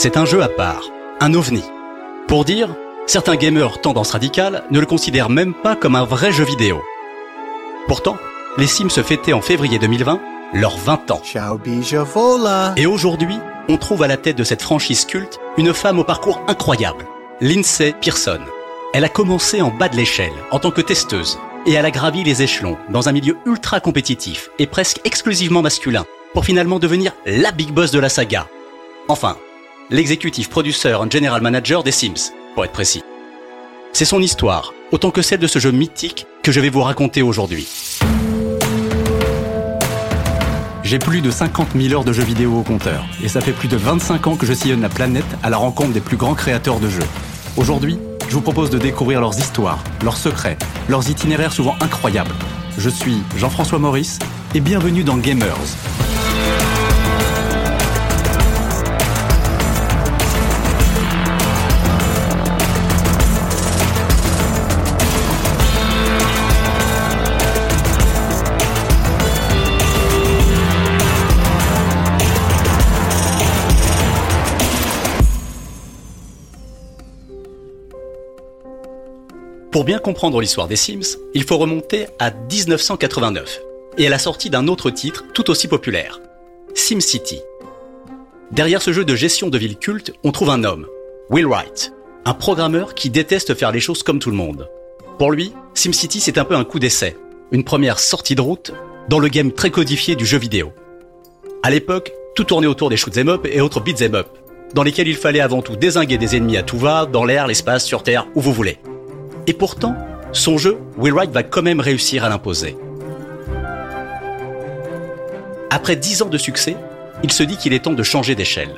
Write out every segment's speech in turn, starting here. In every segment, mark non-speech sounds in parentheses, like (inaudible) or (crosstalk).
c'est un jeu à part, un ovni. Pour dire, certains gamers tendance radicale ne le considèrent même pas comme un vrai jeu vidéo. Pourtant, les Sims se fêtaient en février 2020 leurs 20 ans. Et aujourd'hui, on trouve à la tête de cette franchise culte une femme au parcours incroyable, Lindsay Pearson. Elle a commencé en bas de l'échelle, en tant que testeuse, et elle a gravi les échelons dans un milieu ultra compétitif et presque exclusivement masculin, pour finalement devenir la big boss de la saga. Enfin, l'exécutif producteur et general manager des Sims, pour être précis. C'est son histoire, autant que celle de ce jeu mythique, que je vais vous raconter aujourd'hui. J'ai plus de 50 000 heures de jeux vidéo au compteur, et ça fait plus de 25 ans que je sillonne la planète à la rencontre des plus grands créateurs de jeux. Aujourd'hui, je vous propose de découvrir leurs histoires, leurs secrets, leurs itinéraires souvent incroyables. Je suis Jean-François Maurice, et bienvenue dans Gamers, Pour bien comprendre l'histoire des Sims, il faut remonter à 1989 et à la sortie d'un autre titre tout aussi populaire, SimCity. Derrière ce jeu de gestion de ville culte, on trouve un homme, Will Wright, un programmeur qui déteste faire les choses comme tout le monde. Pour lui, SimCity c'est un peu un coup d'essai, une première sortie de route dans le game très codifié du jeu vidéo. À l'époque, tout tournait autour des shoot'em up et autres beat'em up, dans lesquels il fallait avant tout désinguer des ennemis à tout va, dans l'air, l'espace, sur terre, où vous voulez. Et pourtant, son jeu, Will Wright va quand même réussir à l'imposer. Après dix ans de succès, il se dit qu'il est temps de changer d'échelle.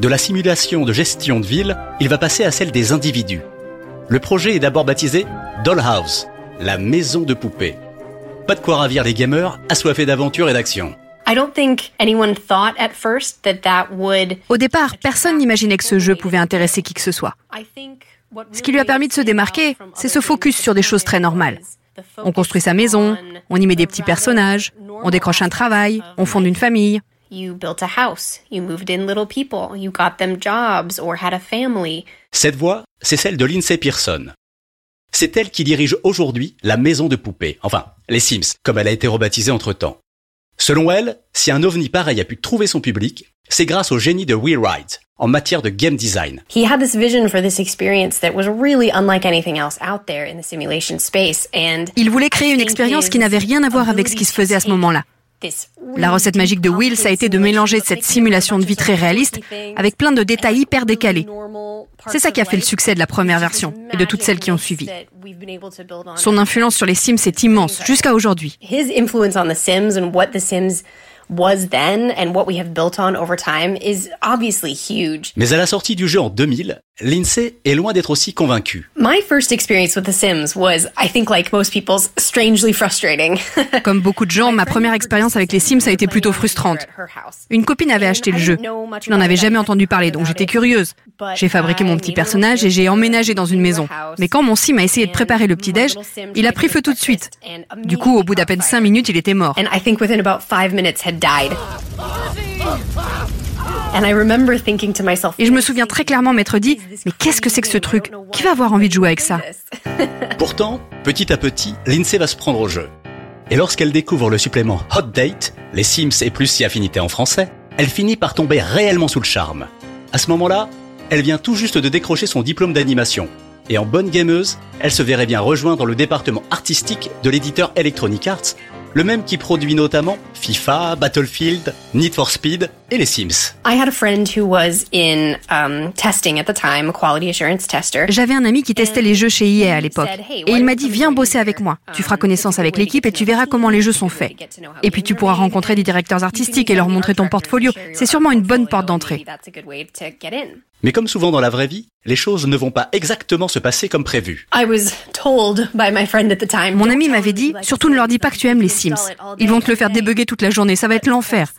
De la simulation de gestion de ville, il va passer à celle des individus. Le projet est d'abord baptisé Dollhouse, la maison de poupées. Pas de quoi ravir les gamers assoiffés d'aventure et d'action. Au départ, personne n'imaginait que ce jeu pouvait intéresser qui que ce soit. Ce qui lui a permis de se démarquer, c'est ce focus sur des choses très normales. On construit sa maison, on y met des petits personnages, on décroche un travail, on fonde une famille. Cette voix, c'est celle de Lindsay Pearson. C'est elle qui dirige aujourd'hui la maison de poupées, enfin, les Sims, comme elle a été rebaptisée entre-temps. Selon elle, si un ovni pareil a pu trouver son public, c'est grâce au génie de Will Wright en matière de game design. Il voulait créer une expérience qui n'avait rien à voir avec ce qui se faisait à ce moment-là. La recette magique de Will, ça a été de mélanger cette simulation de vie très réaliste avec plein de détails hyper décalés. C'est ça qui a fait le succès de la première version et de toutes celles qui ont suivi. Son influence sur les Sims est immense jusqu'à aujourd'hui was then and what we have built on over time is obviously huge. Mais à la sortie du jeu en 2000, Lindsay est loin d'être aussi convaincue. My first experience with The Sims was, I think like most people's, strangely frustrating. (laughs) Comme beaucoup de gens, ma première expérience avec les Sims a été plutôt frustrante. Une copine avait acheté le jeu. Je n'en avais jamais entendu parler, donc j'étais curieuse. J'ai fabriqué mon petit personnage et j'ai emménagé dans une maison. Mais quand mon sim a essayé de préparer le petit déj, il a pris feu tout de suite. Du coup, au bout d'à peine cinq minutes, il était mort. Et je me souviens très clairement m'être dit, mais qu'est-ce que c'est que ce truc Qui va avoir envie de jouer avec ça (laughs) Pourtant, petit à petit, Lindsay va se prendre au jeu. Et lorsqu'elle découvre le supplément Hot Date, les Sims et plus si affinité en français, elle finit par tomber réellement sous le charme. À ce moment-là, elle vient tout juste de décrocher son diplôme d'animation. Et en bonne gameuse, elle se verrait bien rejoindre le département artistique de l'éditeur Electronic Arts le même qui produit notamment FIFA, Battlefield, Need for Speed et les Sims. J'avais un ami qui testait les jeux chez EA à l'époque et il m'a dit viens bosser avec moi. Tu feras um, connaissance avec l'équipe et tu verras comment les jeux sont faits. Et puis tu pourras rencontrer des directeurs artistiques et leur montrer ton portfolio. C'est sûrement une bonne porte d'entrée. Mais comme souvent dans la vraie vie, les choses ne vont pas exactement se passer comme prévu. Mon ami m'avait dit, surtout ne leur dis pas que tu aimes les Sims. Ils vont te le faire débugger toute la journée, ça va être l'enfer.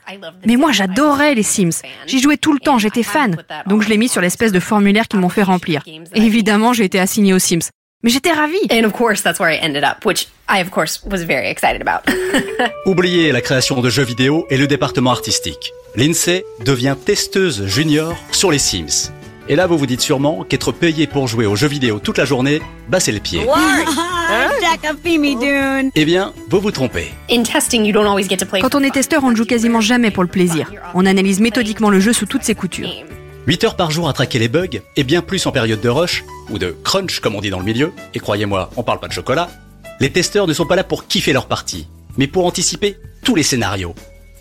Mais moi j'adorais les Sims. J'y jouais tout le temps, j'étais fan. Donc je l'ai mis sur l'espèce de formulaire qu'ils m'ont fait remplir. Et évidemment, j'ai été assigné aux Sims. Mais j'étais ravie. And of course, that's where I ended up, which I of course was very excited about. (laughs) Oubliez la création de jeux vidéo et le département artistique. Lindsay devient testeuse junior sur les Sims. Et là, vous vous dites sûrement qu'être payé pour jouer aux jeux vidéo toute la journée, bah c'est le pied. eh bien, vous vous trompez. Quand on est testeur, on ne joue quasiment jamais pour le plaisir. On analyse méthodiquement le jeu sous toutes ses coutures. 8 heures par jour à traquer les bugs, et bien plus en période de rush, ou de crunch comme on dit dans le milieu, et croyez-moi, on parle pas de chocolat, les testeurs ne sont pas là pour kiffer leur partie, mais pour anticiper tous les scénarios.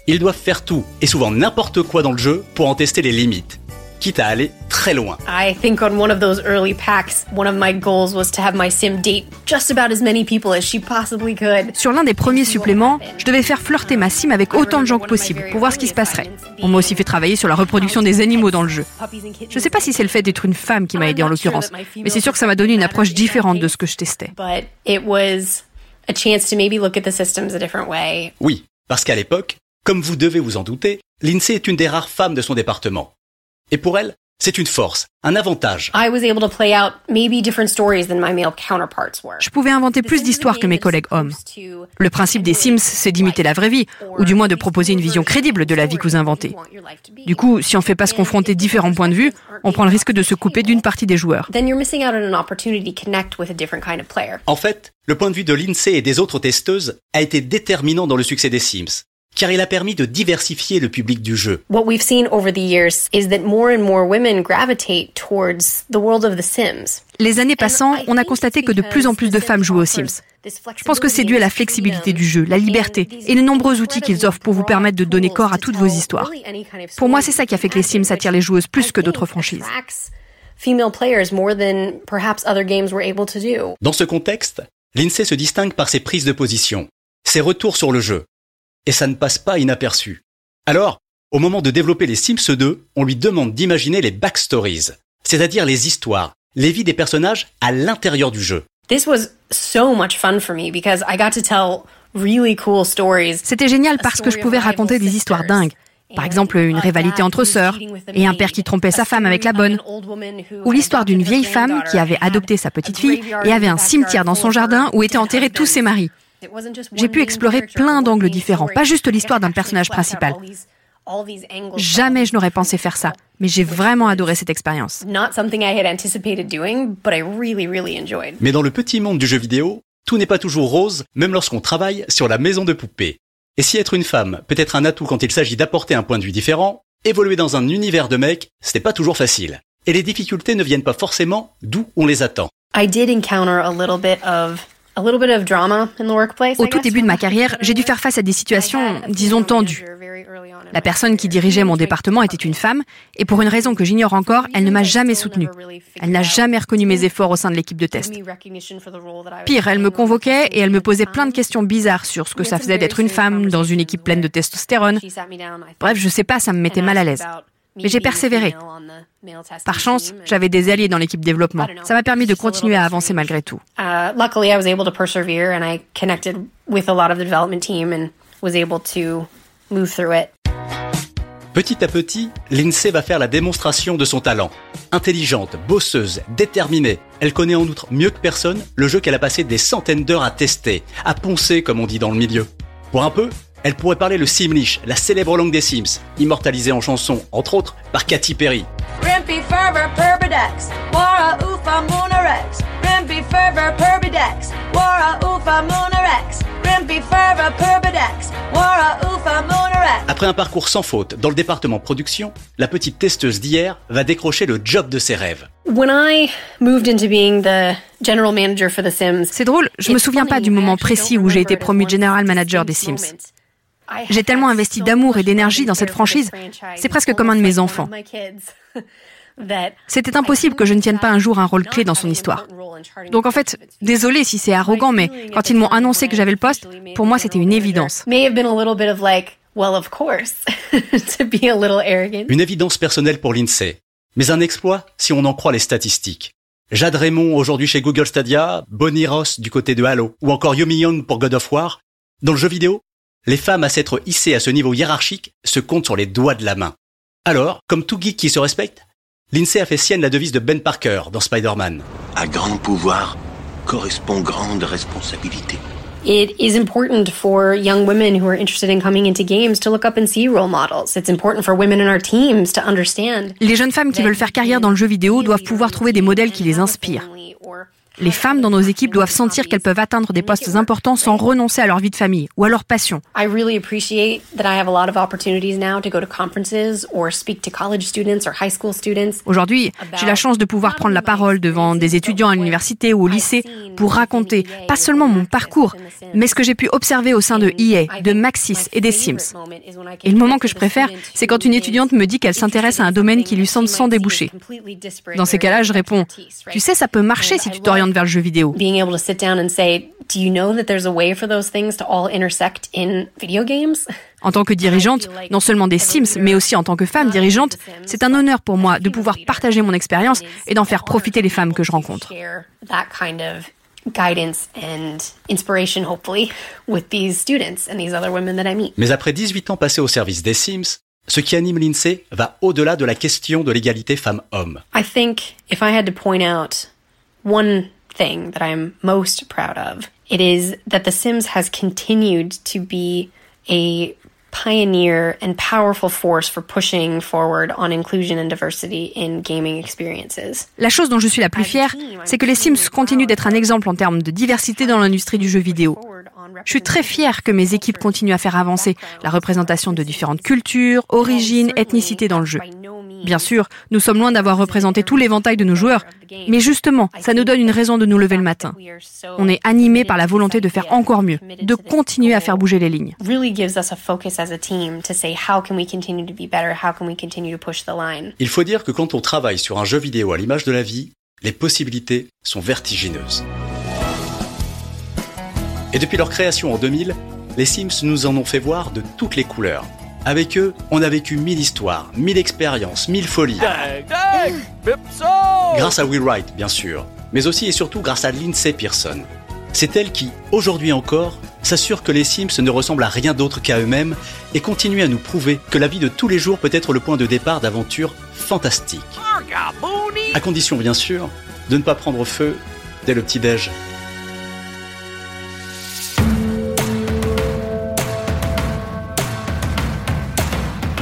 Ils doivent faire tout, et souvent n'importe quoi dans le jeu, pour en tester les limites quitte à aller très loin. I think on one of those early packs, one of my goals was to have my sim date just about as many people as she possibly could. Sur l'un des premiers suppléments, je devais faire flirter ma sim avec autant de gens que possible pour voir ce qui se passerait. On m'a aussi fait travailler sur la reproduction des animaux dans le jeu. Je sais pas si c'est le fait d'être une femme qui m'a aidé en l'occurrence, mais c'est sûr que ça m'a donné une approche différente de ce que je testais. Oui, parce qu'à l'époque, comme vous devez vous en douter, Lindsay est une des rares femmes de son département. Et pour elle, c'est une force, un avantage. Je pouvais inventer plus d'histoires que mes collègues hommes. Le principe des Sims, c'est d'imiter la vraie vie, ou du moins de proposer une vision crédible de la vie que vous inventez. Du coup, si on ne fait pas se confronter différents points de vue, on prend le risque de se couper d'une partie des joueurs. En fait, le point de vue de l'INSEE et des autres testeuses a été déterminant dans le succès des Sims car il a permis de diversifier le public du jeu. What we've seen over the years is that more and more women gravitate towards the world of the Sims. Les années passant, on a constaté que de plus en plus de femmes jouent aux Sims. Je pense que c'est dû à la flexibilité du jeu, la liberté et les nombreux outils qu'ils offrent pour vous permettre de donner corps à toutes vos histoires. Pour moi, c'est ça qui a fait que les Sims attirent les joueuses plus que d'autres franchises. Dans ce contexte, l'INSEE se distingue par ses prises de position, ses retours sur le jeu, et ça ne passe pas inaperçu. Alors, au moment de développer les Sims 2, on lui demande d'imaginer les backstories, c'est-à-dire les histoires, les vies des personnages à l'intérieur du jeu. C'était génial parce que je pouvais raconter des histoires dingues. Par exemple, une rivalité entre sœurs et un père qui trompait sa femme avec la bonne. Ou l'histoire d'une vieille femme qui avait adopté sa petite fille et avait un cimetière dans son jardin où étaient enterrés tous ses maris. J'ai pu explorer plein d'angles différents, pas juste l'histoire d'un personnage principal. Jamais je n'aurais pensé faire ça, mais j'ai vraiment adoré cette expérience. Mais dans le petit monde du jeu vidéo, tout n'est pas toujours rose, même lorsqu'on travaille sur la maison de poupée. Et si être une femme peut être un atout quand il s'agit d'apporter un point de vue différent, évoluer dans un univers de mecs, ce n'est pas toujours facile. Et les difficultés ne viennent pas forcément d'où on les attend. I did encounter a little bit of au tout début de ma carrière, j'ai dû faire face à des situations, disons, tendues. La personne qui dirigeait mon département était une femme, et pour une raison que j'ignore encore, elle ne m'a jamais soutenue. Elle n'a jamais reconnu mes efforts au sein de l'équipe de test. Pire, elle me convoquait et elle me posait plein de questions bizarres sur ce que ça faisait d'être une femme dans une équipe pleine de testostérone. Bref, je sais pas, ça me mettait mal à l'aise. Mais j'ai persévéré. Par chance, j'avais des alliés dans l'équipe développement. Ça m'a permis de continuer à avancer malgré tout. Petit à petit, Lindsay va faire la démonstration de son talent. Intelligente, bosseuse, déterminée, elle connaît en outre mieux que personne le jeu qu'elle a passé des centaines d'heures à tester, à poncer comme on dit dans le milieu. Pour un peu, elle pourrait parler le Simlish, la célèbre langue des Sims, immortalisée en chanson, entre autres, par Katy Perry. Après un parcours sans faute dans le département production, la petite testeuse d'hier va décrocher le job de ses rêves. C'est drôle, je me souviens pas du moment précis où j'ai été promu general manager des Sims. J'ai tellement investi d'amour et d'énergie dans cette franchise, c'est presque comme un de mes enfants. C'était impossible que je ne tienne pas un jour un rôle clé dans son histoire. Donc en fait, désolé si c'est arrogant, mais quand ils m'ont annoncé que j'avais le poste, pour moi c'était une évidence. Une évidence personnelle pour l'INSEE, mais un exploit si on en croit les statistiques. Jade Raymond aujourd'hui chez Google Stadia, Bonnie Ross du côté de Halo, ou encore Yomi Young pour God of War. Dans le jeu vidéo, les femmes à s'être hissées à ce niveau hiérarchique se comptent sur les doigts de la main. Alors, comme tout geek qui se respecte, l'INSEE a fait sienne la devise de Ben Parker dans Spider-Man. À grand pouvoir correspond grande responsabilité. It is important for young women who are interested in coming into games to look up and see role models. It's important for women in our teams to understand. Les jeunes femmes qui veulent faire carrière dans le jeu vidéo doivent pouvoir trouver des modèles qui les inspirent. Les femmes dans nos équipes doivent sentir qu'elles peuvent atteindre des postes importants sans renoncer à leur vie de famille ou à leur passion. Aujourd'hui, j'ai la chance de pouvoir prendre la parole devant des étudiants à l'université ou au lycée pour raconter pas seulement mon parcours, mais ce que j'ai pu observer au sein de EA, de Maxis et des Sims. Et le moment que je préfère, c'est quand une étudiante me dit qu'elle s'intéresse à un domaine qui lui semble sans déboucher. Dans ces cas-là, je réponds, tu sais, ça peut marcher si tu t'orientes vers le jeu vidéo. En tant que (laughs) dirigeante, non seulement des Sims, mais aussi en tant que femme dirigeante, c'est un honneur pour moi de pouvoir partager mon expérience et d'en faire profiter les femmes que je rencontre. Mais après 18 ans passés au service des Sims, ce qui anime l'INSEE va au-delà de la question de l'égalité femmes-hommes. I think if I had to point out one thing that I'm most proud of, it is that The Sims has continued to be a pioneer and powerful force for pushing forward on inclusion and diversity in gaming experiences. La chose dont je suis la plus fière, c'est que les Sims continuent d'être un exemple en termes de diversité dans l'industrie du jeu vidéo. Je suis très fière que mes équipes continuent à faire avancer la représentation de différentes cultures, origines, ethnicités dans le jeu. Bien sûr, nous sommes loin d'avoir représenté tout l'éventail de nos joueurs, mais justement, ça nous donne une raison de nous lever le matin. On est animé par la volonté de faire encore mieux, de continuer à faire bouger les lignes. Il faut dire que quand on travaille sur un jeu vidéo à l'image de la vie, les possibilités sont vertigineuses. Et depuis leur création en 2000, les Sims nous en ont fait voir de toutes les couleurs. Avec eux, on a vécu mille histoires, mille expériences, mille folies. Grâce à Will Wright, bien sûr, mais aussi et surtout grâce à Lindsay Pearson. C'est elle qui, aujourd'hui encore, s'assure que les Sims ne ressemblent à rien d'autre qu'à eux-mêmes et continue à nous prouver que la vie de tous les jours peut être le point de départ d'aventures fantastiques. À condition, bien sûr, de ne pas prendre feu dès le petit-déj.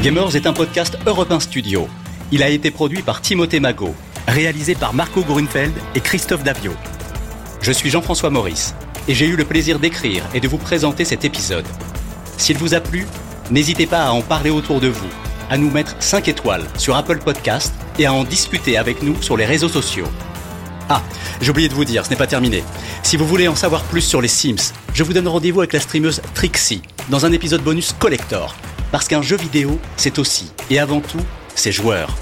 Gamers est un podcast Europe Studio. Il a été produit par Timothée Magot, réalisé par Marco Grunfeld et Christophe Davio. Je suis Jean-François Maurice et j'ai eu le plaisir d'écrire et de vous présenter cet épisode. S'il vous a plu, n'hésitez pas à en parler autour de vous, à nous mettre 5 étoiles sur Apple Podcast et à en discuter avec nous sur les réseaux sociaux. Ah, j'ai oublié de vous dire, ce n'est pas terminé. Si vous voulez en savoir plus sur les Sims, je vous donne rendez-vous avec la streameuse Trixie dans un épisode bonus collector parce qu'un jeu vidéo, c'est aussi et avant tout ses joueurs.